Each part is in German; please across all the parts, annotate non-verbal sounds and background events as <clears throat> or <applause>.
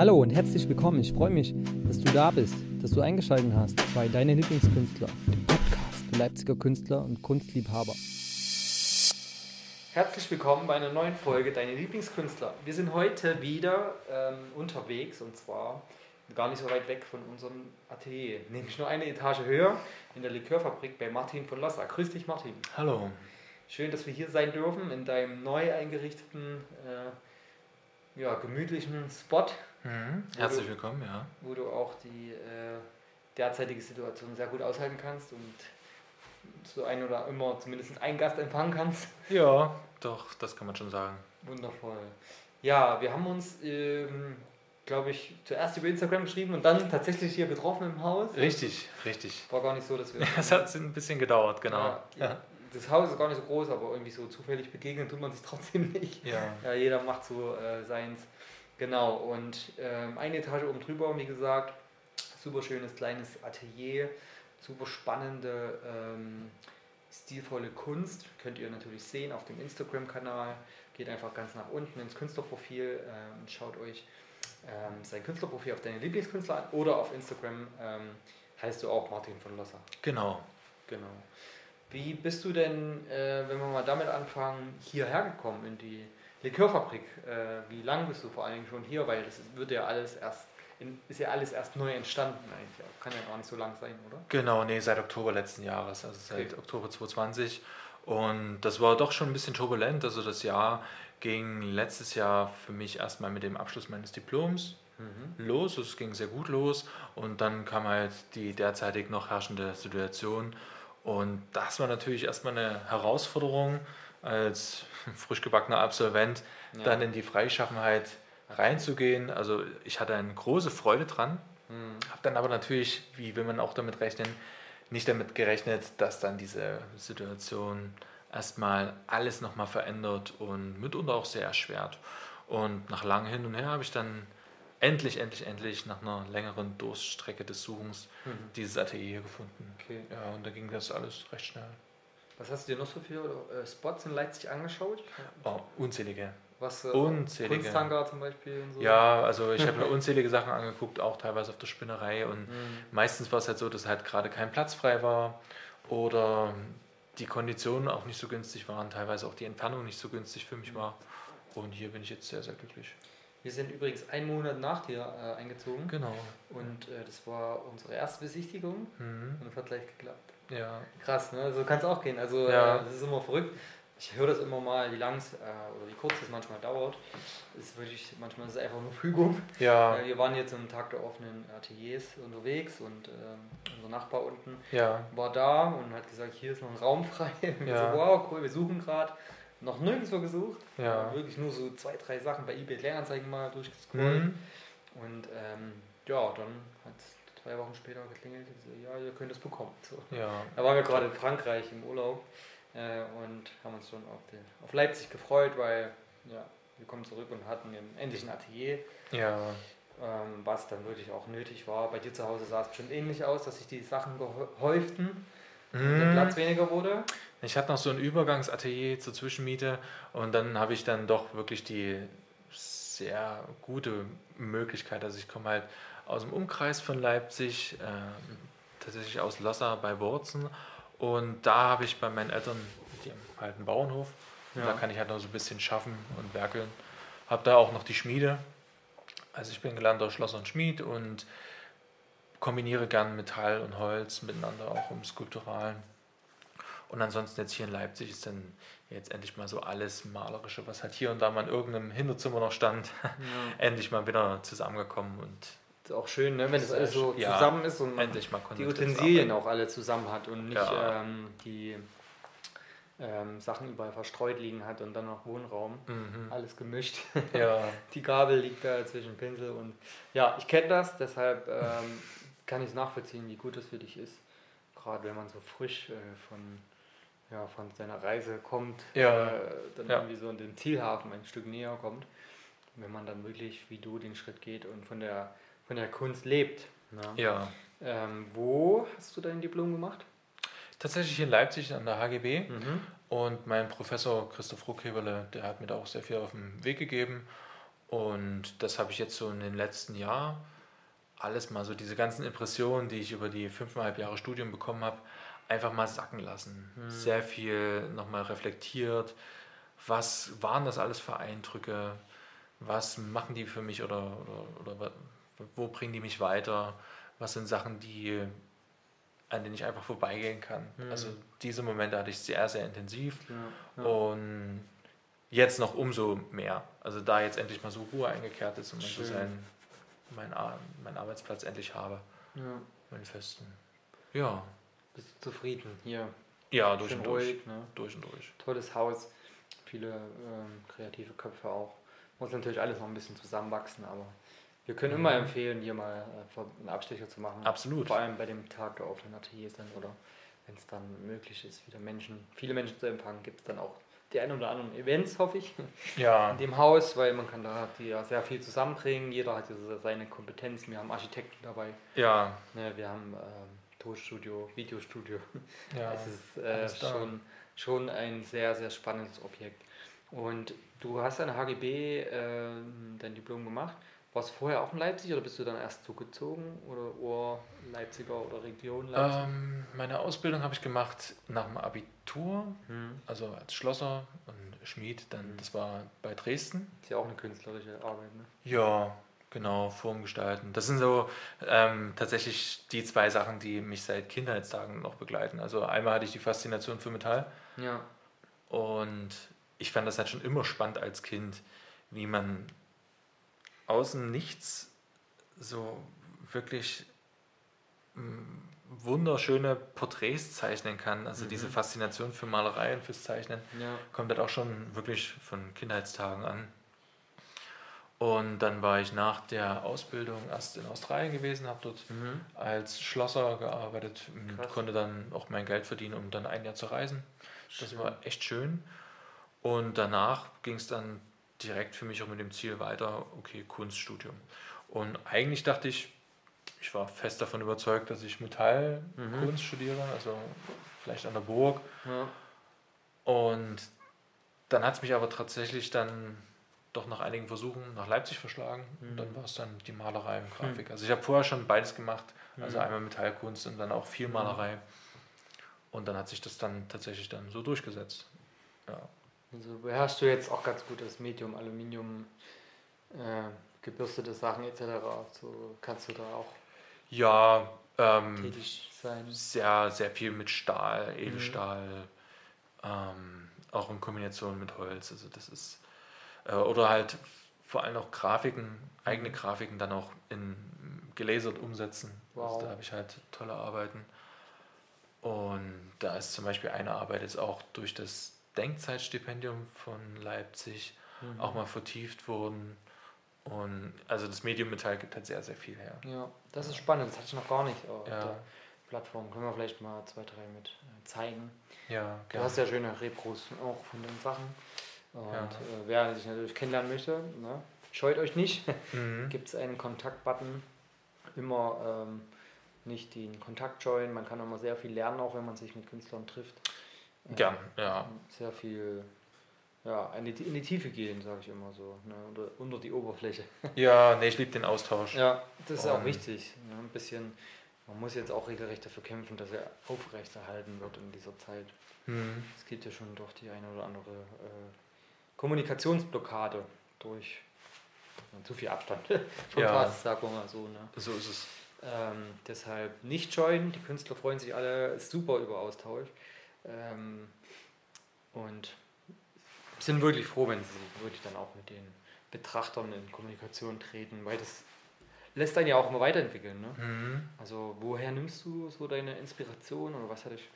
Hallo und herzlich willkommen. Ich freue mich, dass du da bist, dass du eingeschaltet hast bei Deine Lieblingskünstler, dem Podcast für Leipziger Künstler und Kunstliebhaber. Herzlich willkommen bei einer neuen Folge Deine Lieblingskünstler. Wir sind heute wieder ähm, unterwegs und zwar gar nicht so weit weg von unserem Atelier, nämlich nur eine Etage höher in der Likörfabrik bei Martin von Lossa. Grüß dich, Martin. Hallo. Schön, dass wir hier sein dürfen in deinem neu eingerichteten, äh, ja, gemütlichen Spot. Mhm. Herzlich du, willkommen, ja. Wo du auch die äh, derzeitige Situation sehr gut aushalten kannst und so ein oder immer zumindest einen Gast empfangen kannst. Ja, doch, das kann man schon sagen. Wundervoll. Ja, wir haben uns, ähm, glaube ich, zuerst über Instagram geschrieben und dann tatsächlich hier getroffen im Haus. Richtig, richtig. War gar nicht so, dass wir. <laughs> Es hat ein bisschen gedauert, genau. Ja, ja. Das Haus ist gar nicht so groß, aber irgendwie so zufällig begegnen tut man sich <laughs> trotzdem nicht. Ja. ja jeder macht so äh, seins. Genau, und ähm, eine Etage oben drüber, wie gesagt, super schönes kleines Atelier, super spannende, ähm, stilvolle Kunst. Könnt ihr natürlich sehen auf dem Instagram-Kanal. Geht einfach ganz nach unten ins Künstlerprofil ähm, und schaut euch ähm, sein Künstlerprofil auf deine Lieblingskünstler an. Oder auf Instagram ähm, heißt du auch Martin von Losser. Genau. Genau. Wie bist du denn, äh, wenn wir mal damit anfangen, hierher gekommen in die Likörfabrik. Äh, wie lange bist du vor allen Dingen schon hier? Weil das wird ja alles erst, in, ist ja alles erst neu entstanden eigentlich. Kann ja gar nicht so lang sein, oder? Genau, nee, seit Oktober letzten Jahres, also seit okay. Oktober 2020. Und das war doch schon ein bisschen turbulent. Also das Jahr ging letztes Jahr für mich erstmal mit dem Abschluss meines Diploms mhm. los. Es ging sehr gut los. Und dann kam halt die derzeitig noch herrschende Situation. Und das war natürlich erstmal eine Herausforderung als <laughs> frisch gebackener Absolvent ja. dann in die Freischaffenheit reinzugehen. Also ich hatte eine große Freude dran, mhm. habe dann aber natürlich, wie will man auch damit rechnen, nicht damit gerechnet, dass dann diese Situation erstmal alles nochmal verändert und mitunter auch sehr erschwert. Und nach langem Hin und Her habe ich dann endlich, endlich, endlich nach einer längeren Durststrecke des Suchens mhm. dieses Atelier gefunden. Okay. Ja, und da ging das alles recht schnell. Was hast du dir noch so für äh, Spots in Leipzig angeschaut? Oh, unzählige. Was, äh, unzählige. Kunsthangar zum Beispiel und so? Ja, also ich habe mir <laughs> unzählige Sachen angeguckt, auch teilweise auf der Spinnerei. Und mhm. meistens war es halt so, dass halt gerade kein Platz frei war oder die Konditionen auch nicht so günstig waren, teilweise auch die Entfernung nicht so günstig für mich war. Und hier bin ich jetzt sehr, sehr glücklich. Wir sind übrigens einen Monat nach dir äh, eingezogen. Genau. Und äh, das war unsere erste Besichtigung mhm. und es hat gleich geklappt. Ja. Krass, ne? So kann es auch gehen. Also ja. äh, das ist immer verrückt. Ich höre das immer mal, wie lang es äh, oder wie kurz es manchmal dauert. Ist wirklich, manchmal ist es einfach nur Fügung. Ja. Äh, wir waren jetzt am Tag der offenen Ateliers unterwegs und ähm, unser Nachbar unten ja. war da und hat gesagt, hier ist noch ein Raum frei. <laughs> ja. so, wow, cool, wir suchen gerade. Noch nirgendwo gesucht. Ja. Wirklich nur so zwei, drei Sachen bei eBay Kleinanzeigen mal durchgescrollt. Mhm. Und ähm, ja, dann hat es zwei Wochen später geklingelt und so, ja, ihr könnt es bekommen. So. Ja. Da waren wir gerade in Frankreich im Urlaub äh, und haben uns schon auf, die, auf Leipzig gefreut, weil ja, wir kommen zurück und hatten endlich ein Atelier. Ja. Ähm, was dann wirklich auch nötig war. Bei dir zu Hause sah es bestimmt ähnlich aus, dass sich die Sachen gehäuften und der mhm. Platz weniger wurde. Ich hatte noch so ein Übergangsatelier zur Zwischenmiete und dann habe ich dann doch wirklich die sehr gute Möglichkeit. Also ich komme halt aus dem Umkreis von Leipzig, äh, tatsächlich aus Lossa bei Wurzen. Und da habe ich bei meinen Eltern, die haben halt einen Bauernhof, ja. da kann ich halt noch so ein bisschen schaffen und werkeln. Habe da auch noch die Schmiede. Also ich bin gelernter Schlosser und Schmied und kombiniere gern Metall und Holz miteinander auch im Skulpturalen. Und ansonsten jetzt hier in Leipzig ist dann jetzt endlich mal so alles Malerische, was halt hier und da mal in irgendeinem Hinterzimmer noch stand, <laughs> ja. endlich mal wieder zusammengekommen und ist auch schön, ne? wenn das alles so ja, zusammen ist und man die Utensilien auch alle zusammen hat und nicht ja. ähm, die ähm, Sachen überall verstreut liegen hat und dann noch Wohnraum. Mhm. Alles gemischt. Ja. <laughs> die Gabel liegt da zwischen Pinsel und ja, ich kenne das, deshalb ähm, <laughs> kann ich es nachvollziehen, wie gut das für dich ist. Gerade wenn man so frisch äh, von, ja, von seiner Reise kommt, ja. äh, dann ja. irgendwie so in den Zielhafen ein Stück näher kommt. Wenn man dann wirklich wie du den Schritt geht und von der von der Kunst lebt. Ne? Ja. Ähm, wo hast du dein Diplom gemacht? Tatsächlich in Leipzig an der HGB. Mhm. Und mein Professor Christoph Ruckheberle, der hat mir da auch sehr viel auf den Weg gegeben. Und das habe ich jetzt so in den letzten Jahren alles mal so, diese ganzen Impressionen, die ich über die fünfeinhalb Jahre Studium bekommen habe, einfach mal sacken lassen. Mhm. Sehr viel nochmal reflektiert. Was waren das alles für Eindrücke? Was machen die für mich oder, oder, oder wo bringen die mich weiter? Was sind Sachen, die, an denen ich einfach vorbeigehen kann? Mhm. Also diese Momente hatte ich sehr, sehr intensiv. Ja, ja. Und jetzt noch umso mehr. Also da jetzt endlich mal so Ruhe eingekehrt ist man so seinen, meinen, meinen Arbeitsplatz endlich habe. Ja. Meinen festen. Ja. Bist du zufrieden hier? Ja, durch und durch. Ruhig, ne? Durch und durch. Tolles Haus. Viele ähm, kreative Köpfe auch. Muss natürlich alles noch ein bisschen zusammenwachsen, aber wir können mhm. immer empfehlen, hier mal äh, einen Abstecher zu machen. Absolut. Vor allem bei dem Tag der offenen Ateliers dann oder wenn es dann möglich ist, wieder Menschen, viele Menschen zu empfangen, gibt es dann auch die ein oder anderen Events, hoffe ich, ja. in dem Haus, weil man kann da die ja sehr viel zusammenbringen. Jeder hat seine Kompetenzen. Wir haben Architekten dabei. Ja. Ne, wir haben ähm, Tonstudio, Videostudio. <laughs> Ja. Es ist äh, schon, schon ein sehr, sehr spannendes Objekt. Und du hast an HGB äh, dein Diplom gemacht. Warst du vorher auch in Leipzig oder bist du dann erst zugezogen oder Ohr Leipziger oder Region Leipzig? Ähm, meine Ausbildung habe ich gemacht nach dem Abitur, hm. also als Schlosser und Schmied. Dann, hm. Das war bei Dresden. Ist ja auch eine künstlerische Arbeit, ne? Ja, genau, Formgestalten. Das sind so ähm, tatsächlich die zwei Sachen, die mich seit Kindheitstagen noch begleiten. Also einmal hatte ich die Faszination für Metall. Ja. Und ich fand das halt schon immer spannend als Kind, wie man außen nichts so wirklich mm, wunderschöne Porträts zeichnen kann. Also mhm. diese Faszination für Malerei und fürs Zeichnen ja. kommt halt auch schon wirklich von Kindheitstagen an. Und dann war ich nach der Ausbildung erst in Australien gewesen, habe dort mhm. als Schlosser gearbeitet und Krass. konnte dann auch mein Geld verdienen, um dann ein Jahr zu reisen. Schön. Das war echt schön. Und danach ging es dann direkt für mich auch mit dem Ziel weiter, okay, Kunststudium. Und eigentlich dachte ich, ich war fest davon überzeugt, dass ich Metallkunst mhm. studiere, also vielleicht an der Burg. Ja. Und dann hat es mich aber tatsächlich dann doch nach einigen Versuchen nach Leipzig verschlagen. Mhm. Und dann war es dann die Malerei und Grafik. Mhm. Also ich habe vorher schon beides gemacht, also mhm. einmal Metallkunst und dann auch viel mhm. Malerei. Und dann hat sich das dann tatsächlich dann so durchgesetzt. Ja. Also beherrschst du jetzt auch ganz gut das Medium, Aluminium, äh, gebürstete Sachen etc. So kannst du da auch ja, ähm, tätig sein. Sehr, sehr viel mit Stahl, Edelstahl, mhm. ähm, auch in Kombination mit Holz. Also das ist äh, oder halt vor allem auch Grafiken, eigene mhm. Grafiken dann auch in gelasert umsetzen. Also wow. Also da habe ich halt tolle Arbeiten. Und da ist zum Beispiel eine Arbeit jetzt auch durch das Denkzeitstipendium von Leipzig mhm. auch mal vertieft wurden. Und also das Medium Metall gibt halt sehr, sehr viel her. Ja, das ist spannend, das hatte ich noch gar nicht auf ja. der Plattform. Können wir vielleicht mal zwei, drei mit äh, zeigen. Ja, Du hast ja schöne Repros auch von den Sachen. Und ja. äh, wer sich natürlich kennenlernen möchte, ne, scheut euch nicht. <laughs> Mhm. Gibt es einen Kontaktbutton. Immer ähm, nicht den Kontakt joinen. Man kann immer sehr viel lernen, auch wenn man sich mit Künstlern trifft. Gern, ja. Sehr viel ja, in die, in die Tiefe gehen, sage ich immer so. Ne? Oder unter die Oberfläche. <laughs> Ja, nee, ich liebe den Austausch. Ja, das ist um, auch wichtig. Ne? Ein bisschen, man muss jetzt auch regelrecht dafür kämpfen, dass er aufrechterhalten wird in dieser Zeit. Mhm. Es gibt ja schon doch die eine oder andere äh, Kommunikationsblockade durch zu viel Abstand <laughs> vom ja. Pass, sagen wir mal so. Ne? So ist es. Ähm, deshalb nicht scheuen, die Künstler freuen sich alle super über Austausch. Ähm, und sind wirklich froh, wenn sie wirklich dann auch mit den Betrachtern in Kommunikation treten, weil das lässt einen ja auch immer weiterentwickeln. Ne? Mhm. Also woher nimmst du so deine Inspiration oder was hat dich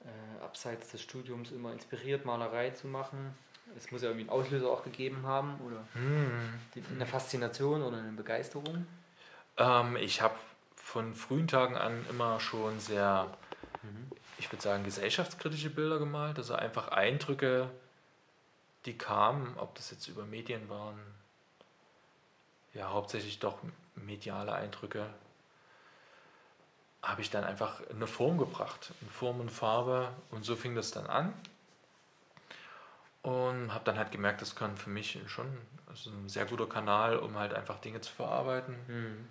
äh, abseits des Studiums immer inspiriert, Malerei zu machen? Es muss ja irgendwie einen Auslöser auch gegeben haben oder mhm. eine Faszination oder eine Begeisterung? Ähm, ich habe von frühen Tagen an immer schon sehr mhm ich würde sagen, gesellschaftskritische Bilder gemalt, also einfach Eindrücke, die kamen, ob das jetzt über Medien waren, ja, hauptsächlich doch mediale Eindrücke, habe ich dann einfach eine Form gebracht, in Form und Farbe und so fing das dann an und habe dann halt gemerkt, das kann für mich schon ist ein sehr guter Kanal, um halt einfach Dinge zu verarbeiten. Mhm.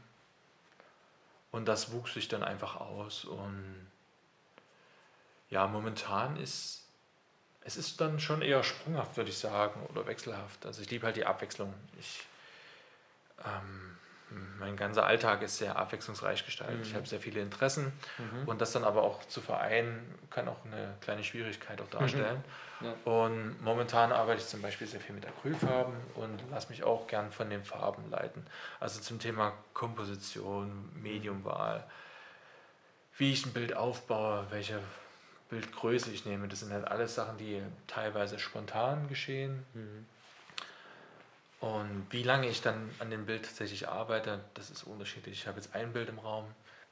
Und das wuchs sich dann einfach aus. Und ja, momentan ist es ist dann schon eher sprunghaft, würde ich sagen, oder wechselhaft. Also ich liebe halt die Abwechslung. Ich, ähm, mein ganzer Alltag ist sehr abwechslungsreich gestaltet. Mhm. Ich habe sehr viele Interessen mhm. und das dann aber auch zu vereinen, kann auch eine kleine Schwierigkeit auch darstellen. Mhm. Ja. Und momentan arbeite ich zum Beispiel sehr viel mit Acrylfarben und lasse mich auch gern von den Farben leiten. Also zum Thema Komposition, Mediumwahl, wie ich ein Bild aufbaue, welche Bildgröße ich nehme. Das sind halt alles Sachen, die teilweise spontan geschehen. Mhm. Und wie lange ich dann an dem Bild tatsächlich arbeite, das ist unterschiedlich. Ich habe jetzt ein Bild im Raum,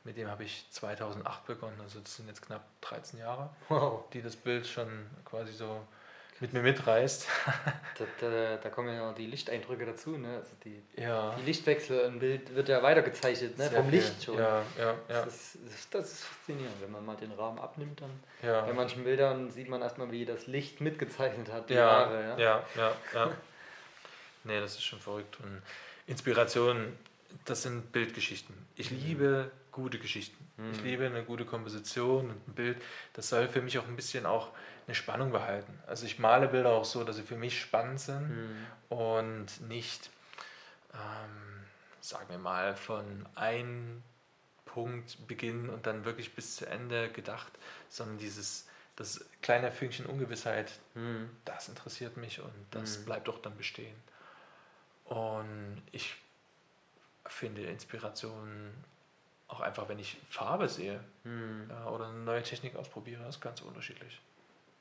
mit dem habe ich 2008 begonnen, also das sind jetzt knapp 13 Jahre, wow. die das Bild schon quasi so mit mir mitreißt. <laughs> da, da, da, kommen ja noch die Lichteindrücke dazu, ne? Also die, ja. die Lichtwechsel im Bild wird ja weitergezeichnet, ne? vom Licht schon. Ja, ja, ja. Das, ist, das ist faszinierend, wenn man mal den Rahmen abnimmt, dann ja. bei manchen Bildern sieht man erstmal, wie das Licht mitgezeichnet hat, die ja, Jahre. Ja, ja, ja. ja. <laughs> nee, das ist schon verrückt. Und Inspiration, das sind Bildgeschichten. Ich mhm. liebe gute Geschichten. Mhm. Ich liebe eine gute Komposition und ein Bild. Das soll für mich auch ein bisschen auch eine Spannung behalten. Also ich male Bilder auch so, dass sie für mich spannend sind mhm. und nicht, ähm, sagen wir mal, von einem Punkt beginnen und dann wirklich bis zu Ende gedacht, sondern dieses das kleine Fünkchen Ungewissheit, mhm. das interessiert mich und das mhm. bleibt doch dann bestehen. Und ich finde Inspiration auch einfach, wenn ich Farbe sehe mhm. ja, oder eine neue Technik ausprobiere, ist ganz unterschiedlich.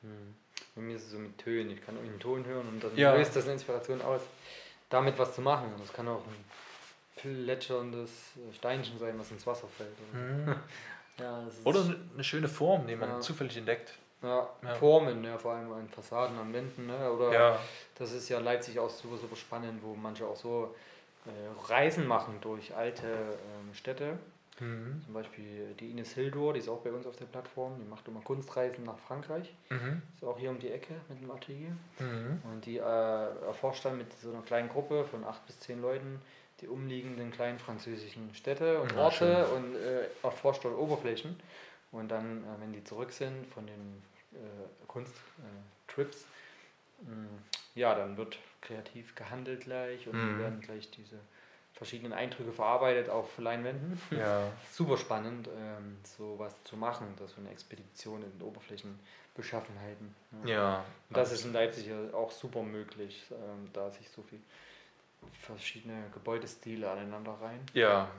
Hm. Bei mir ist es so mit Tönen. Ich kann einen Ton hören und dann ja. löst das eine Inspiration aus, damit was zu machen. Das kann auch ein plätscherndes Steinchen sein, was ins Wasser fällt. Mhm. <laughs> ja, oder eine schöne Form, die man ja. zufällig entdeckt. Ja, ja, Formen, ja, vor allem an Fassaden, an Wänden. Ne? Oder ja. das ist ja Leipzig auch super, super spannend, wo manche auch so äh, Reisen machen durch alte ähm, Städte Mhm. Zum Beispiel die Ines Hildur, die ist auch bei uns auf der Plattform, die macht immer Kunstreisen nach Frankreich. Mhm. Ist auch hier um die Ecke mit dem Atelier. Mhm. Und die äh, erforscht dann mit so einer kleinen Gruppe von acht bis zehn Leuten die umliegenden kleinen französischen Städte und Orte schön. und äh, erforscht dort Oberflächen. Und dann, äh, wenn die zurück sind von den äh, Kunsttrips, äh, ja, dann wird kreativ gehandelt gleich und mhm. werden gleich diese verschiedenen Eindrücke verarbeitet auf Leinwänden. Ja. <laughs> Super spannend, ähm, sowas zu machen, das so eine Expedition in Oberflächenbeschaffenheiten. Ja. ja Und das ist in Leipzig auch super möglich, ähm, da sich so viele verschiedene Gebäudestile aneinander rein. Ja.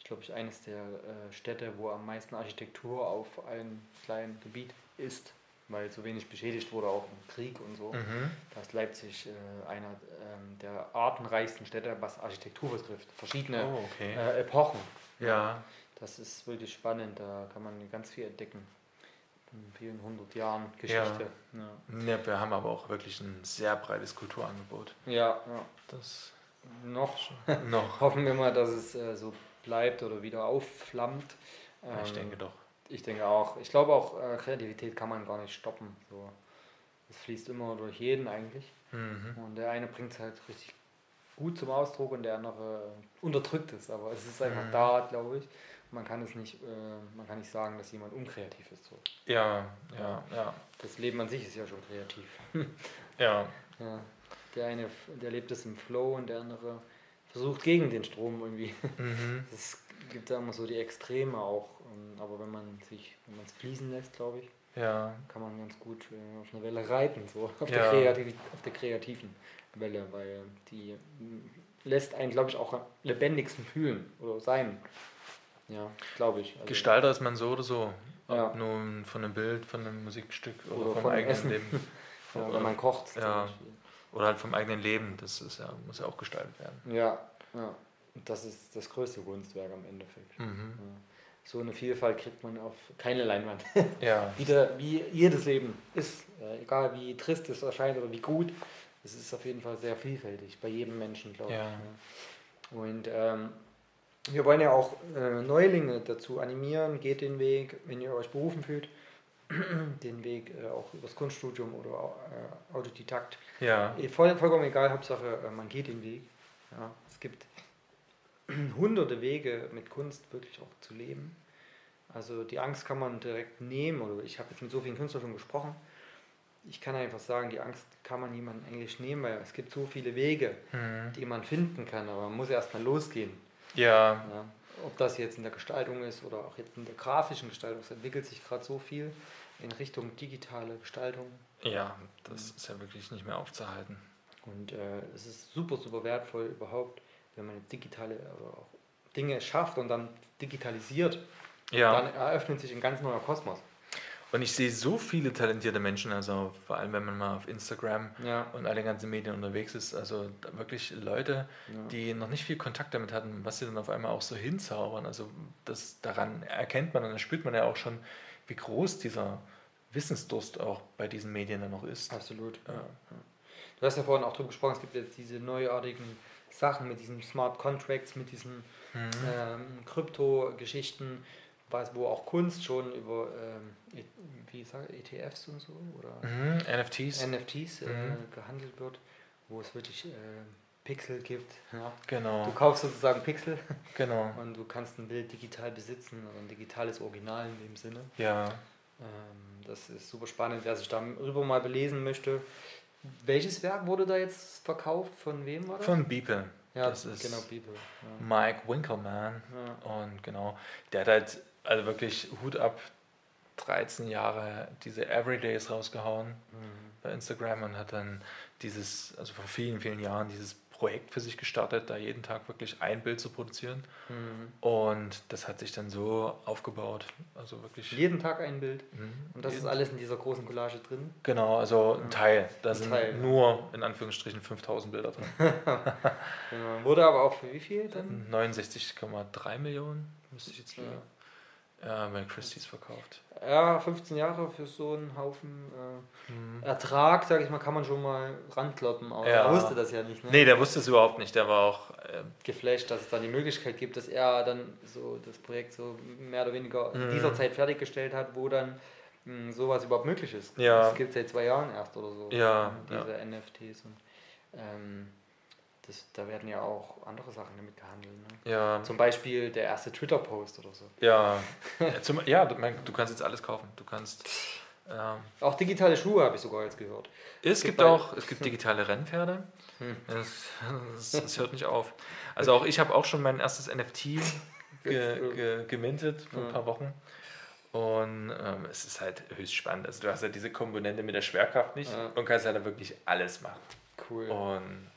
Ich glaube, ich eines der äh, Städte, wo am meisten Architektur auf einem kleinen Gebiet ist weil so wenig beschädigt wurde, auch im Krieg und so. Mhm. Da ist Leipzig äh, einer ähm, der artenreichsten Städte, was Architektur betrifft. Verschiedene oh, okay. äh, Epochen. Ja. Das ist wirklich spannend, da kann man ganz viel entdecken. In vielen hundert Jahren Geschichte. Ja. ja. ja. wir haben aber auch wirklich ein sehr breites Kulturangebot. Ja, ja. Das noch, <laughs> noch. hoffen wir mal, dass es äh, so bleibt oder wieder aufflammt. Ähm, ich denke doch. Ich denke auch. Ich glaube auch, äh, Kreativität kann man gar nicht stoppen. So. Es fließt immer durch jeden eigentlich. Mhm. Und der eine bringt es halt richtig gut zum Ausdruck und der andere unterdrückt es. Aber es ist einfach mhm. da, glaube ich. Man kann es nicht, äh, man kann nicht sagen, dass jemand unkreativ ist. So. Ja, ja, ja. Das Leben an sich ist ja schon kreativ. <laughs> ja. ja. Der eine, der lebt es im Flow und der andere versucht gegen den Strom irgendwie. Mhm. <laughs> Es gibt da immer so die Extreme auch aber wenn man sich, wenn man es fließen lässt, glaube ich, ja. kann man ganz gut äh, auf eine Welle reiten, so <laughs> auf, ja. der, Kreativ auf der kreativen Welle, weil die lässt einen, glaube ich, auch am lebendigsten fühlen oder sein. Ja, glaube ich. Also Gestalter ist man so oder so. Ja. Ob nun von einem Bild, von einem Musikstück oder, oder vom eigenen Essen. Leben. <laughs> ja, oder man kocht. Ja. Oder halt vom eigenen Leben. Das ist ja, muss ja auch gestaltet werden. Ja, ja. Und das ist das größte Kunstwerk am Endeffekt. Mhm. Ja so eine Vielfalt kriegt man auf keine Leinwand. <laughs> Ja. Wieder, wie jedes Leben ist, äh, egal wie trist es erscheint oder wie gut, es ist auf jeden Fall sehr vielfältig, bei jedem Menschen, glaube ja. ich. Und ähm, wir wollen ja auch äh, Neulinge dazu animieren, geht den Weg, wenn ihr euch berufen fühlt, <clears throat> den Weg äh, auch übers Kunststudium oder äh, Autodidakt. Ja. Eh, Voll, vollkommen egal, Hauptsache äh, man geht den Weg. Ja, es gibt <clears throat> hunderte Wege mit Kunst wirklich auch zu leben. Also die Angst kann man direkt nehmen, oder ich habe jetzt mit so vielen Künstlern schon gesprochen. Ich kann einfach sagen, die Angst kann man niemandem Englisch nehmen, weil es gibt so viele Wege, Mhm. die man finden kann, aber man muss erstmal losgehen. Ja, Ja. Ob das jetzt in der Gestaltung ist oder auch jetzt in der grafischen Gestaltung, es entwickelt sich gerade so viel in Richtung digitale Gestaltung. ja, das ist ja wirklich nicht mehr aufzuhalten. Und äh, es ist super, super wertvoll überhaupt, wenn man jetzt digitale Dinge schafft und dann digitalisiert, Ja. dann eröffnet sich ein ganz neuer Kosmos. Und ich sehe so viele talentierte Menschen, also vor allem wenn man mal auf Instagram Ja. und alle ganzen Medien unterwegs ist, also wirklich Leute, Ja. die noch nicht viel Kontakt damit hatten, was sie dann auf einmal auch so hinzaubern. Also das daran erkennt man und dann spürt man ja auch schon, wie groß dieser Wissensdurst auch bei diesen Medien dann noch ist. Absolut. Ja. Du hast ja vorhin auch drüber gesprochen, es gibt jetzt diese neuartigen Sachen mit diesen Smart Contracts, mit diesen Mhm. ähm, Krypto-Geschichten, wo auch Kunst schon über ähm, E- wie sag, ETFs und so oder Mhm. NFTs. NFTs äh, Mhm. gehandelt wird, wo es wirklich äh, Pixel gibt. Ja. genau, Du kaufst sozusagen Pixel <laughs> genau. und du kannst ein Bild digital besitzen, also ein digitales Original in dem Sinne. Ja, Ähm, das ist super spannend, wer sich darüber mal belesen möchte. Welches Werk wurde da jetzt verkauft? Von wem war das? von Beeple. ja, das ist genau, Bibel. Ja. Mike Winkelmann. Ja. Und genau, der hat halt, also wirklich Hut ab, 13 Jahre diese Everydays rausgehauen Mhm. bei Instagram und hat dann dieses, also vor vielen, vielen Jahren dieses Projekt für sich gestartet, da jeden Tag wirklich ein Bild zu produzieren. Mhm. Und das hat sich dann so aufgebaut. Also wirklich. Jeden Tag ein Bild. Mhm. Und das ist Jeden- alles in dieser großen Collage drin. Genau, also ein Teil. Da Ein sind Teil, nur in Anführungsstrichen 5000 Bilder drin. <laughs> Genau. Wurde aber auch für wie viel dann? 69,3 Millionen müsste ich jetzt Ja. Ja, bei Christie's verkauft. Ja, 15 Jahre für so einen Haufen äh, Mhm. Ertrag, sag ich mal, kann man schon mal rankloppen. Aber Ja. er wusste das ja nicht. Ne? Nee, der wusste es überhaupt nicht. Der war auch. Äh, geflasht, dass es dann die Möglichkeit gibt, dass er dann so das Projekt so mehr oder weniger in Mhm. dieser Zeit fertiggestellt hat, wo dann mh, sowas überhaupt möglich ist. Ja. Das gibt es seit zwei Jahren erst oder so. Ja, Diese NFTs. Und, ähm, das, da werden ja auch andere Sachen damit gehandelt. Ne? ja, Zum Beispiel der erste Twitter-Post oder so. ja, <laughs> ja, zum, ja du, kannst jetzt alles kaufen. Du kannst. Ähm, Auch digitale Schuhe habe ich sogar jetzt gehört. es gibt gibt auch es gibt <laughs> digitale Rennpferde. Hm. Es, es, es hört nicht auf. Also auch ich habe auch schon mein erstes NFT ge, ge, gemintet vor ein Ja. paar Wochen. Und ähm, es ist halt höchst spannend. Also du hast ja diese Komponente mit der Schwerkraft nicht Ja. und kannst ja da wirklich alles machen. Cool. Und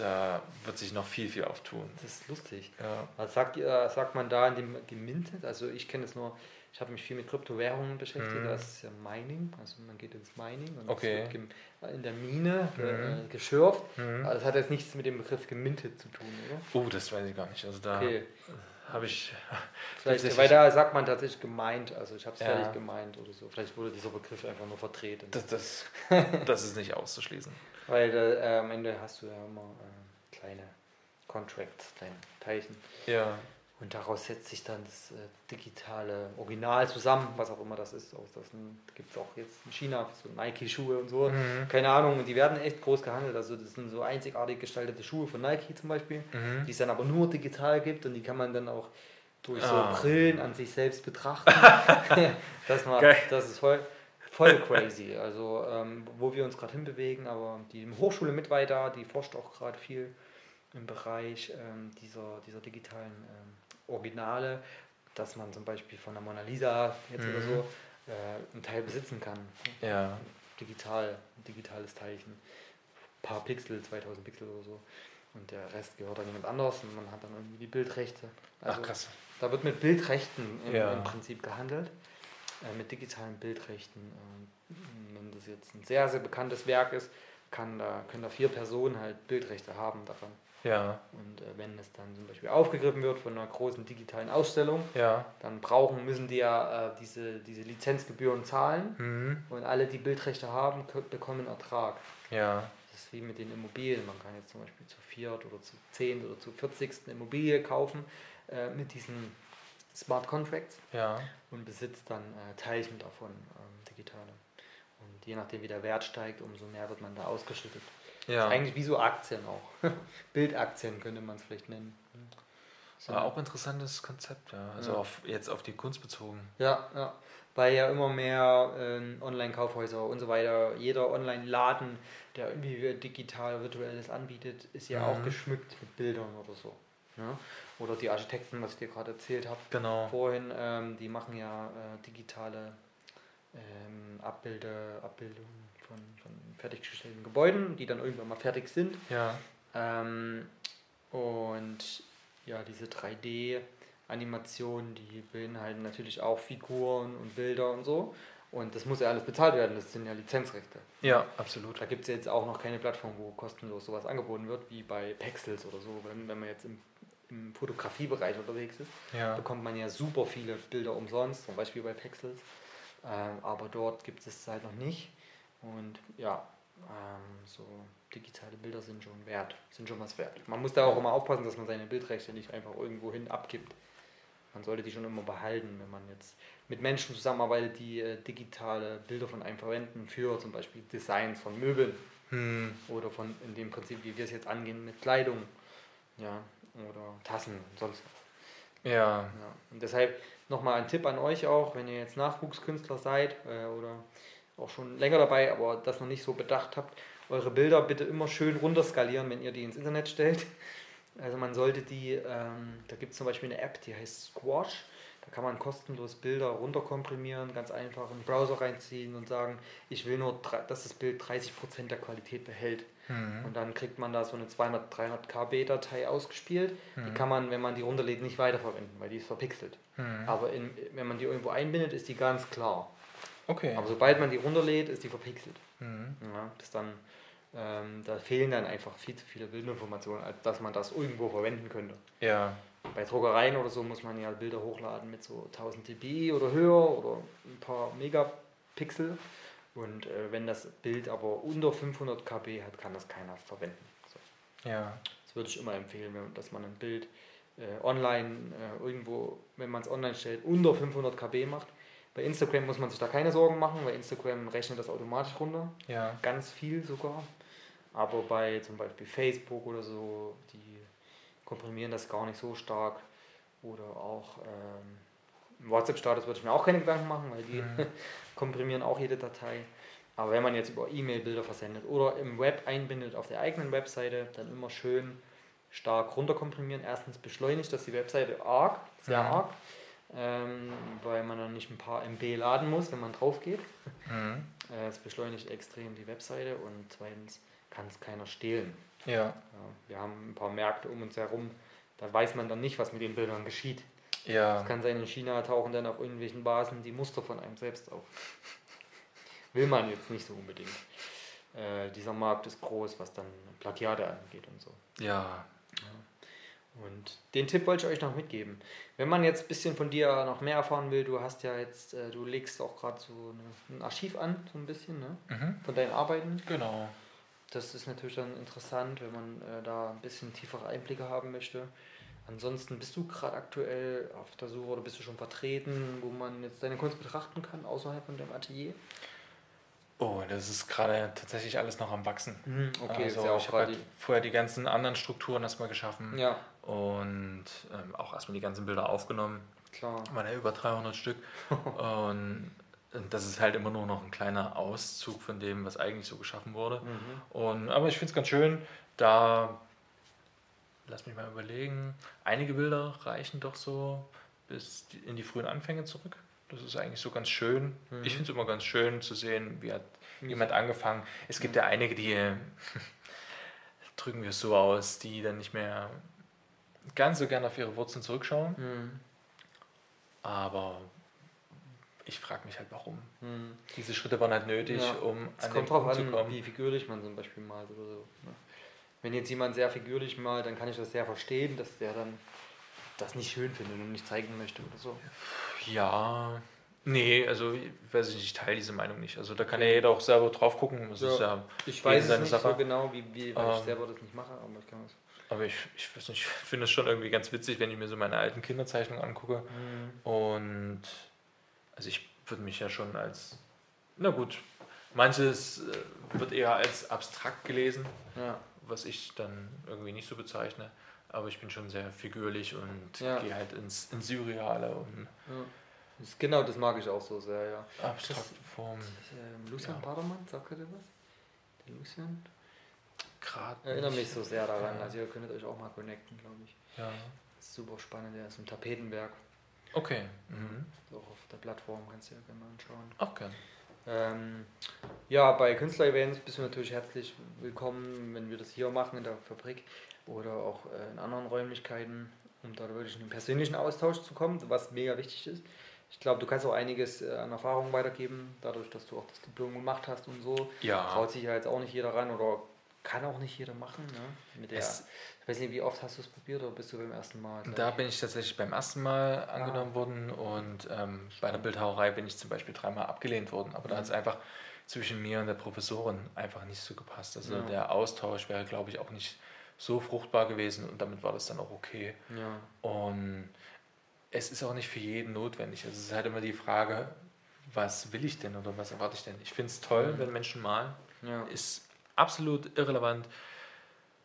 da wird sich noch viel, viel auftun. Das ist lustig. Ja. Was sagt, ihr, sagt man da in dem gemintet? Also ich kenne es nur, ich habe mich viel mit Kryptowährungen beschäftigt, Mhm. das ist ja Mining, also man geht ins Mining und Okay. wird in der Mine Mhm. äh, geschürft. Mhm. Aber das hat jetzt nichts mit dem Begriff gemintet zu tun, oder? Oh, das weiß ich gar nicht. Also da Okay, habe ich. <laughs> vielleicht, weil da sagt man tatsächlich gemeint, also ich habe es Ja. fertig gemeint oder so. Vielleicht wurde dieser Begriff einfach nur vertreten. Das, das, <laughs> das ist nicht auszuschließen. Weil da, äh, am Ende hast du ja immer äh, kleine Contracts, kleine Teilchen. Ja. Und daraus setzt sich dann das äh, digitale Original zusammen, was auch immer das ist. Aus das gibt es auch jetzt in China, so Nike-Schuhe und so. Mhm. Keine Ahnung, und die werden echt groß gehandelt. Also das sind so einzigartig gestaltete Schuhe von Nike zum Beispiel, Mhm. die es dann aber nur digital gibt und die kann man dann auch durch so Ah. Brillen an sich selbst betrachten. <laughs> das, macht, Geil. das ist voll, voll crazy. <laughs> Also ähm, wo wir uns gerade hinbewegen, aber die Hochschule mit weiter, die forscht auch gerade viel im Bereich ähm, dieser, dieser digitalen ähm, Originale, dass man zum Beispiel von der Mona Lisa jetzt oder Mhm. so äh, einen Teil besitzen kann. Ja. Digital, ein digitales Teilchen. Ein paar Pixel, 2000 Pixel oder so. Und der Rest gehört dann jemand anders und man hat dann irgendwie die Bildrechte. Also Ach krass. Da wird mit Bildrechten im, Ja. im Prinzip gehandelt. Äh, mit digitalen Bildrechten. Und wenn das jetzt ein sehr, sehr bekanntes Werk ist, kann da, können da vier Personen halt Bildrechte haben daran. Ja. Und äh, wenn es dann zum Beispiel aufgegriffen wird von einer großen digitalen Ausstellung, Ja. dann brauchen, müssen die ja äh, diese, diese Lizenzgebühren zahlen. Mhm. Und alle, die Bildrechte haben, bekommen Ertrag. Ja. Das ist wie mit den Immobilien. Man kann jetzt zum Beispiel zu viert oder zu zehn oder zu 40. Immobilie kaufen äh, mit diesen Smart Contracts Ja. und besitzt dann äh, Teilchen davon, ähm, digitale. Und je nachdem, wie der Wert steigt, umso mehr wird man da ausgeschüttet. Ja. Eigentlich wie so Aktien auch. <laughs> Bildaktien könnte man es vielleicht nennen. So. Aber auch interessantes Konzept, ja. Also Ja. Auf, jetzt auf die Kunst bezogen. Ja, ja. Weil ja immer mehr ähm, Online-Kaufhäuser und so weiter, jeder Online-Laden, der irgendwie digital virtuelles anbietet, ist ja Mhm. auch geschmückt mit Bildern oder so. Ja? Oder die Architekten, was ich dir gerade erzählt habe Genau. vorhin, ähm, die machen ja äh, digitale ähm, Abbilde, Abbildungen von, von fertiggestellten Gebäuden, die dann irgendwann mal fertig sind. Ja. Ähm, und ja, diese 3D-Animationen, die beinhalten natürlich auch Figuren und Bilder und so. Und das muss ja alles bezahlt werden, das sind ja Lizenzrechte. Ja, absolut. Da gibt es jetzt auch noch keine Plattform, wo kostenlos sowas angeboten wird, wie bei Pexels oder so. Wenn, wenn man jetzt im, im Fotografiebereich unterwegs ist, Ja. bekommt man ja super viele Bilder umsonst, zum Beispiel bei Pexels. Ähm, aber dort gibt es halt noch nicht. Und ja, ähm, so digitale Bilder sind schon wert, sind schon was wert. Man muss da auch immer aufpassen, dass man seine Bildrechte nicht einfach irgendwo hin abgibt. Man sollte die schon immer behalten, wenn man jetzt mit Menschen zusammenarbeitet, die äh, digitale Bilder von einem verwenden für zum Beispiel Designs von Möbeln Hm. oder von in dem Prinzip, wie wir es jetzt angehen mit Kleidung, ja, oder Tassen und sonst was. Ja. Ja. Und deshalb nochmal ein Tipp an euch auch, wenn ihr jetzt Nachwuchskünstler seid äh, oder auch schon länger dabei, aber das noch nicht so bedacht habt, eure Bilder bitte immer schön runterskalieren, wenn ihr die ins Internet stellt. Also man sollte die, ähm, da gibt es zum Beispiel eine App, die heißt Squash. Da kann man kostenlos Bilder runterkomprimieren, ganz einfach in den Browser reinziehen und sagen, ich will nur, dass das Bild 30% der Qualität behält. Hm. Und dann kriegt man da so eine 200, 300 KB Datei ausgespielt. Die Mhm. kann man, wenn man die runterlädt, nicht weiterverwenden, weil die ist verpixelt. Hm. Aber in, wenn man die irgendwo einbindet, ist die ganz klar. Okay. Aber sobald man die runterlädt, ist die verpixelt. Hm. Ja, das dann, ähm, da fehlen dann einfach viel zu viele Bildinformationen, als dass man das irgendwo verwenden könnte. Ja. Bei Druckereien oder so muss man ja Bilder hochladen mit so 1000 dB oder höher oder ein paar Megapixel. Und äh, wenn das Bild aber unter 500 KB hat, kann das keiner verwenden. So. Ja. Das würde ich immer empfehlen, wenn, dass man ein Bild äh, online äh, irgendwo, wenn man es online stellt, unter 500 KB macht. Bei Instagram muss man sich da keine Sorgen machen, weil Instagram rechnet das automatisch runter. Ja. Ganz viel sogar. Aber bei zum Beispiel Facebook oder so, die komprimieren das gar nicht so stark. Oder auch ähm, WhatsApp-Status würde ich mir auch keine Gedanken machen, weil die Mhm. <laughs> komprimieren auch jede Datei. Aber wenn man jetzt über E-Mail Bilder versendet oder im Web einbindet auf der eigenen Webseite, dann immer schön stark runterkomprimieren. Erstens beschleunigt das die Webseite arg, sehr Mhm. arg, ähm, weil man dann nicht ein paar MB laden muss, wenn man drauf geht. Hm. <laughs> Äh, Es beschleunigt extrem die Webseite und zweitens kann es keiner stehlen. Ja. Ja, wir haben ein paar Märkte um uns herum, da weiß man dann nicht, was mit den Bildern geschieht. Ja. Es kann sein, in China tauchen dann auf irgendwelchen Basen die Muster von einem selbst auf. <laughs> Will man jetzt nicht so unbedingt. Äh, dieser Markt ist groß, was dann Plagiate angeht und so. Ja. Und den Tipp wollte ich euch noch mitgeben. Wenn man jetzt ein bisschen von dir noch mehr erfahren will, du hast ja jetzt, äh, du legst auch gerade so eine, ein Archiv an, so ein bisschen, ne? Mhm. Von deinen Arbeiten. Genau. Das ist natürlich dann interessant, wenn man äh, da ein bisschen tiefere Einblicke haben möchte. Ansonsten bist du gerade aktuell auf der Suche oder bist du schon vertreten, wo man jetzt deine Kunst betrachten kann, außerhalb von deinem Atelier? Oh, das ist gerade tatsächlich alles noch am Wachsen. Okay, also ja ich habe halt vorher die ganzen anderen Strukturen erstmal geschaffen Ja, und ähm, auch erstmal die ganzen Bilder aufgenommen. klar. ja über 300 Stück. <laughs> und das ist halt immer nur noch ein kleiner Auszug von dem, was eigentlich so geschaffen wurde. Mhm. Und, aber ich finde es ganz schön, da, lass mich mal überlegen, einige Bilder reichen doch so bis in die frühen Anfänge zurück. Das ist eigentlich so ganz schön. Mhm. Ich finde es immer ganz schön zu sehen, wie hat jemand angefangen. Es gibt ja einige, die, <laughs> drücken wir es so aus, die dann nicht mehr ganz so gerne auf ihre Wurzeln zurückschauen. Mhm. Aber ich frage mich halt, warum. Mhm. Diese Schritte waren halt nötig, Ja. um Es an den kommt drauf Punkt zu an, kommen. wie figürlich man zum Beispiel malt oder so. Ne? Wenn jetzt jemand sehr figürlich malt, dann kann ich das sehr verstehen, dass der dann das nicht schön findet und nicht zeigen möchte oder so. Ja, nee, also ich weiß ich nicht, ich teile diese Meinung nicht. Also da kann ja jeder auch selber drauf gucken. Das Ja. ist ja Ich weiß es nicht Sache. so genau, wie, wie weil ich Ähm. selber das nicht mache, aber ich kann es. Aber ich, ich, ich finde es schon irgendwie ganz witzig, wenn ich mir so meine alten Kinderzeichnungen angucke. Mhm. Und also ich würde mich ja schon als, na gut, manches äh, wird eher als abstrakt gelesen, ja. Was ich dann irgendwie nicht so bezeichne. Aber ich bin schon sehr figürlich und ja. gehe halt ins, ins Surreale. Und ja. das, genau, das mag ich auch so sehr, ja. Abstrakte Form. Äh, Lucian ja. Badermann, sagt er dir was? Der Lucian? Gerade. Erinnere mich so sehr daran. Ja. Also ihr könntet euch auch mal connecten, glaube ich. Ja. super spannend, der ist im Tapetenberg. Okay. Mhm. Auch auf der Plattform kannst du ja gerne mal anschauen. Auch gerne. Ähm, ja, bei Künstler-Events bist du natürlich herzlich willkommen, wenn wir das hier machen in der Fabrik oder auch äh, in anderen Räumlichkeiten, um da wirklich in den persönlichen Austausch zu kommen, was mega wichtig ist. Ich glaube, du kannst auch einiges äh, an Erfahrung weitergeben, dadurch, dass du auch das Diplom gemacht hast und so. Ja. Traut sich ja jetzt auch nicht jeder ran oder kann auch nicht jeder machen. Ne? Mit der, es, ich weiß nicht, wie oft hast du es probiert oder bist du beim ersten Mal? Da bin ich tatsächlich beim ersten Mal ah. angenommen ah. worden und ähm, bei der Bildhauerei bin ich zum Beispiel dreimal abgelehnt worden. Aber mhm. da hat es einfach zwischen mir und der Professorin einfach nicht so gepasst. Also ja. der Austausch wäre, glaube ich, auch nicht so fruchtbar gewesen und damit war das dann auch okay. Ja. Und es ist auch nicht für jeden notwendig. Also es ist halt immer die Frage, was will ich denn oder was erwarte ich denn? Ich finde es toll, mhm. wenn Menschen malen. Ja. Ist absolut irrelevant,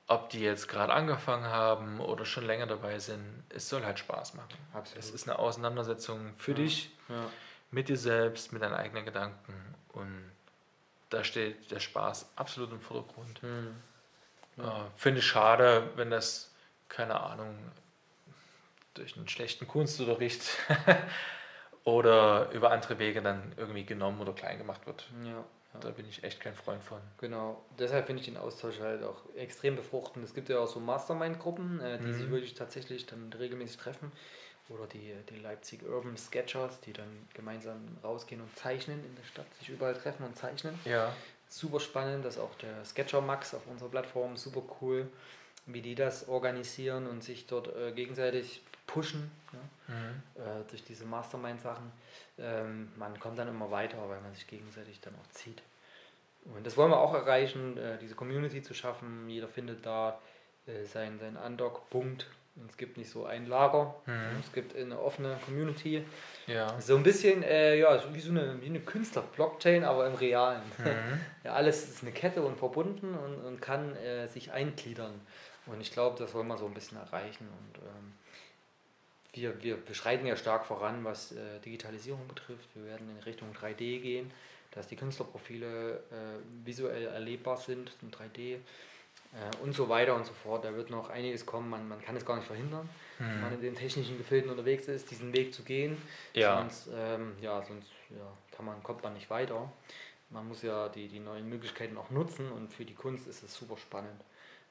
ob die jetzt gerade angefangen haben oder schon länger dabei sind. Es soll halt Spaß machen. Absolut. Es ist eine Auseinandersetzung für ja. dich, ja. mit dir selbst, mit deinen eigenen Gedanken. Und da steht der Spaß absolut im Vordergrund. Mhm. Ja. Äh, Finde ich schade, wenn das, keine Ahnung, durch einen schlechten Kunstunterricht <laughs> oder über andere Wege dann irgendwie genommen oder klein gemacht wird. Ja. Da bin ich echt kein Freund von. Genau, deshalb finde ich den Austausch halt auch extrem befruchtend. Es gibt ja auch so Mastermind-Gruppen, äh, die mhm. sich wirklich tatsächlich dann regelmäßig treffen. Oder die, die Leipzig Urban Sketchers, die dann gemeinsam rausgehen und zeichnen in der Stadt, sich überall treffen und zeichnen. Ja. Super spannend, dass auch der Sketcher Max auf unserer Plattform super cool, wie die das organisieren und sich dort äh, gegenseitig pushen ja, mhm. äh, durch diese Mastermind-Sachen. Ähm, man kommt dann immer weiter, weil man sich gegenseitig dann auch zieht. Und das wollen wir auch erreichen, äh, diese Community zu schaffen. Jeder findet da äh, seinen, seinen Undock-Punkt. Es gibt nicht so ein Lager, mhm. es gibt eine offene Community. Ja. So ein bisschen, äh, ja, wie so eine, wie eine Künstler-Blockchain, aber im Realen. Mhm. <laughs> ja, alles ist eine Kette und verbunden und, und kann äh, sich eingliedern. Und ich glaube, das wollen wir so ein bisschen erreichen. Und ähm, wir, wir beschreiten ja stark voran, was äh, Digitalisierung betrifft. Wir werden in Richtung 3D gehen, dass die Künstlerprofile äh, visuell erlebbar sind in 3D äh, und so weiter und so fort. Da wird noch einiges kommen, man, man kann es gar nicht verhindern, mhm. wenn man in den technischen Gefilden unterwegs ist, diesen Weg zu gehen. Ja. Sonst, ähm, ja, sonst ja, kann man, kommt man nicht weiter. Man muss ja die, die neuen Möglichkeiten auch nutzen und für die Kunst ist es super spannend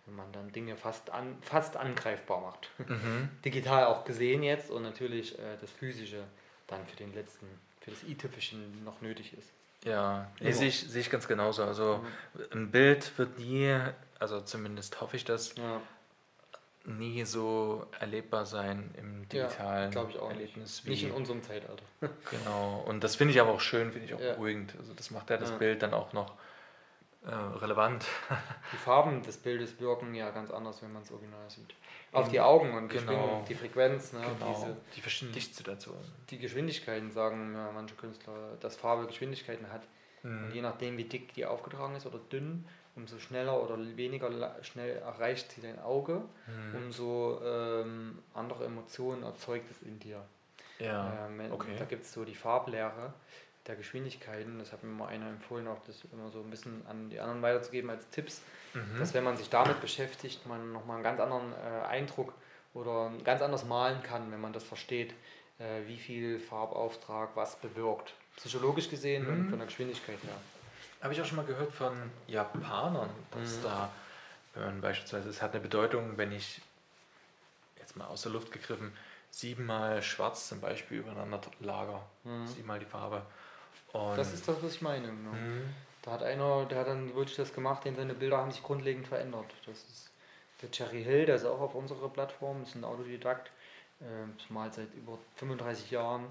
wenn man dann Dinge fast, an, fast angreifbar macht. Mhm. <laughs> Digital auch gesehen jetzt und natürlich äh, das Physische dann für den letzten, für das i-Typische noch nötig ist. Ja, nee, sehe ich, seh ich ganz genauso. Also mhm. ein Bild wird nie, also zumindest hoffe ich das, ja. nie so erlebbar sein im digitalen ja, ich auch Erlebnis. Nicht. nicht in unserem Zeitalter. genau, und das finde ich aber auch schön, finde ich auch ja. beruhigend. Also das macht ja das Bild dann auch noch relevant. die Farben des Bildes wirken ja ganz anders, wenn man es original sieht. Auf die Augen und genau. die Frequenz, ne? genau. Diese, die verschiedenen Lichtsituationen. Die Geschwindigkeiten sagen ja, manche Künstler, dass Farbe Geschwindigkeiten hat. Mhm. Und je nachdem, wie dick die aufgetragen ist oder dünn, umso schneller oder weniger schnell erreicht sie dein Auge, mhm. umso ähm, andere Emotionen erzeugt es in dir. Ja, ähm, okay. Da gibt es so die Farblehre der Geschwindigkeiten. Das hat mir mal einer empfohlen, auch das immer so ein bisschen an die anderen weiterzugeben als Tipps, mhm. dass wenn man sich damit beschäftigt, man nochmal einen ganz anderen äh, Eindruck oder ganz anders malen kann, wenn man das versteht, äh, wie viel Farbauftrag was bewirkt. Psychologisch gesehen mhm. und von der Geschwindigkeit her. Habe ich auch schon mal gehört von Japanern, dass mhm. da, wenn man beispielsweise, es hat eine Bedeutung, wenn ich jetzt mal aus der Luft gegriffen, siebenmal schwarz zum Beispiel übereinander lager, mhm. siebenmal die Farbe und das ist das, was ich meine. Genau. Mhm. Da hat einer, der hat dann wirklich das gemacht, denn seine Bilder haben sich grundlegend verändert. Das ist der Cherry Hill, der ist auch auf unserer Plattform, ist ein Autodidakt, äh, malt seit über 35 Jahren.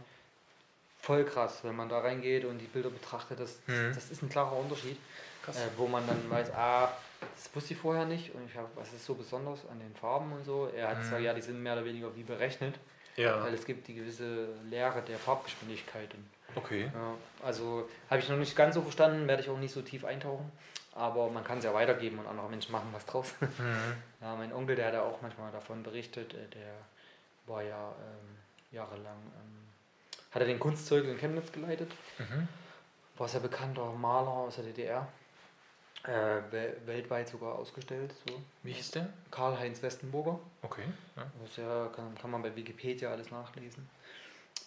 Voll krass, wenn man da reingeht und die Bilder betrachtet, das, mhm. das ist ein klarer Unterschied. Äh, wo man dann weiß, ah, Das wusste ich vorher nicht und ich habe, was ist so besonders an den Farben und so? Er hat gesagt, ja, die sind mehr oder weniger wie berechnet, Ja. weil es gibt die gewisse Lehre der Farbgeschwindigkeiten. Okay. Ja, also habe ich noch nicht ganz so verstanden, werde ich auch nicht so tief eintauchen. Aber man kann es ja weitergeben und andere Menschen machen was draus. <laughs> Mhm. ja, mein Onkel, der hat ja auch manchmal davon berichtet, äh, der war ja ähm, jahrelang, ähm, hat er den Kunstzirkel in Chemnitz geleitet, Mhm. war sehr bekannter Maler aus der DDR, äh, wel weltweit sogar ausgestellt. So. Wie hieß der? Karl-Heinz Westenburger, Okay. Ja. das ja, kann, kann man bei Wikipedia alles nachlesen.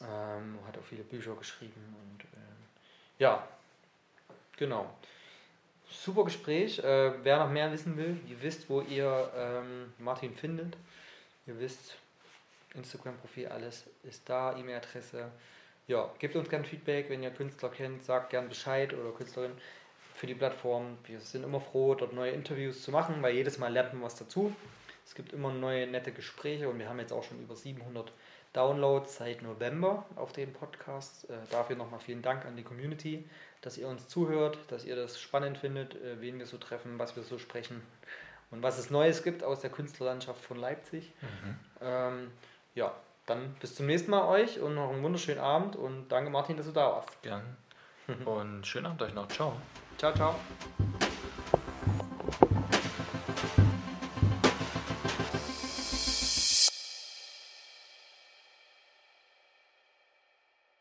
Ähm, hat auch viele Bücher geschrieben und ähm, ja, genau. Super Gespräch. Äh, wer noch mehr wissen will, ihr wisst, wo ihr ähm, Martin findet. Ihr wisst, Instagram-Profil, alles ist da, E-Mail-Adresse. Ja, gebt uns gern Feedback, wenn ihr Künstler kennt, sagt gern Bescheid oder Künstlerin für die Plattform. Wir sind immer froh, dort neue Interviews zu machen, weil jedes Mal lernt man was dazu. Es gibt immer neue nette Gespräche und wir haben jetzt auch schon über 700 Downloads seit November auf den Podcast. Äh, dafür nochmal vielen Dank an die Community, dass ihr uns zuhört, dass ihr das spannend findet, äh, wen wir so treffen, was wir so sprechen und was es Neues gibt aus der Künstlerlandschaft von Leipzig. Mhm. Ähm, ja, dann bis zum nächsten Mal euch und noch einen wunderschönen Abend und danke Martin, dass du da warst. Gern. Und schönen Abend euch noch. Ciao. Ciao, ciao.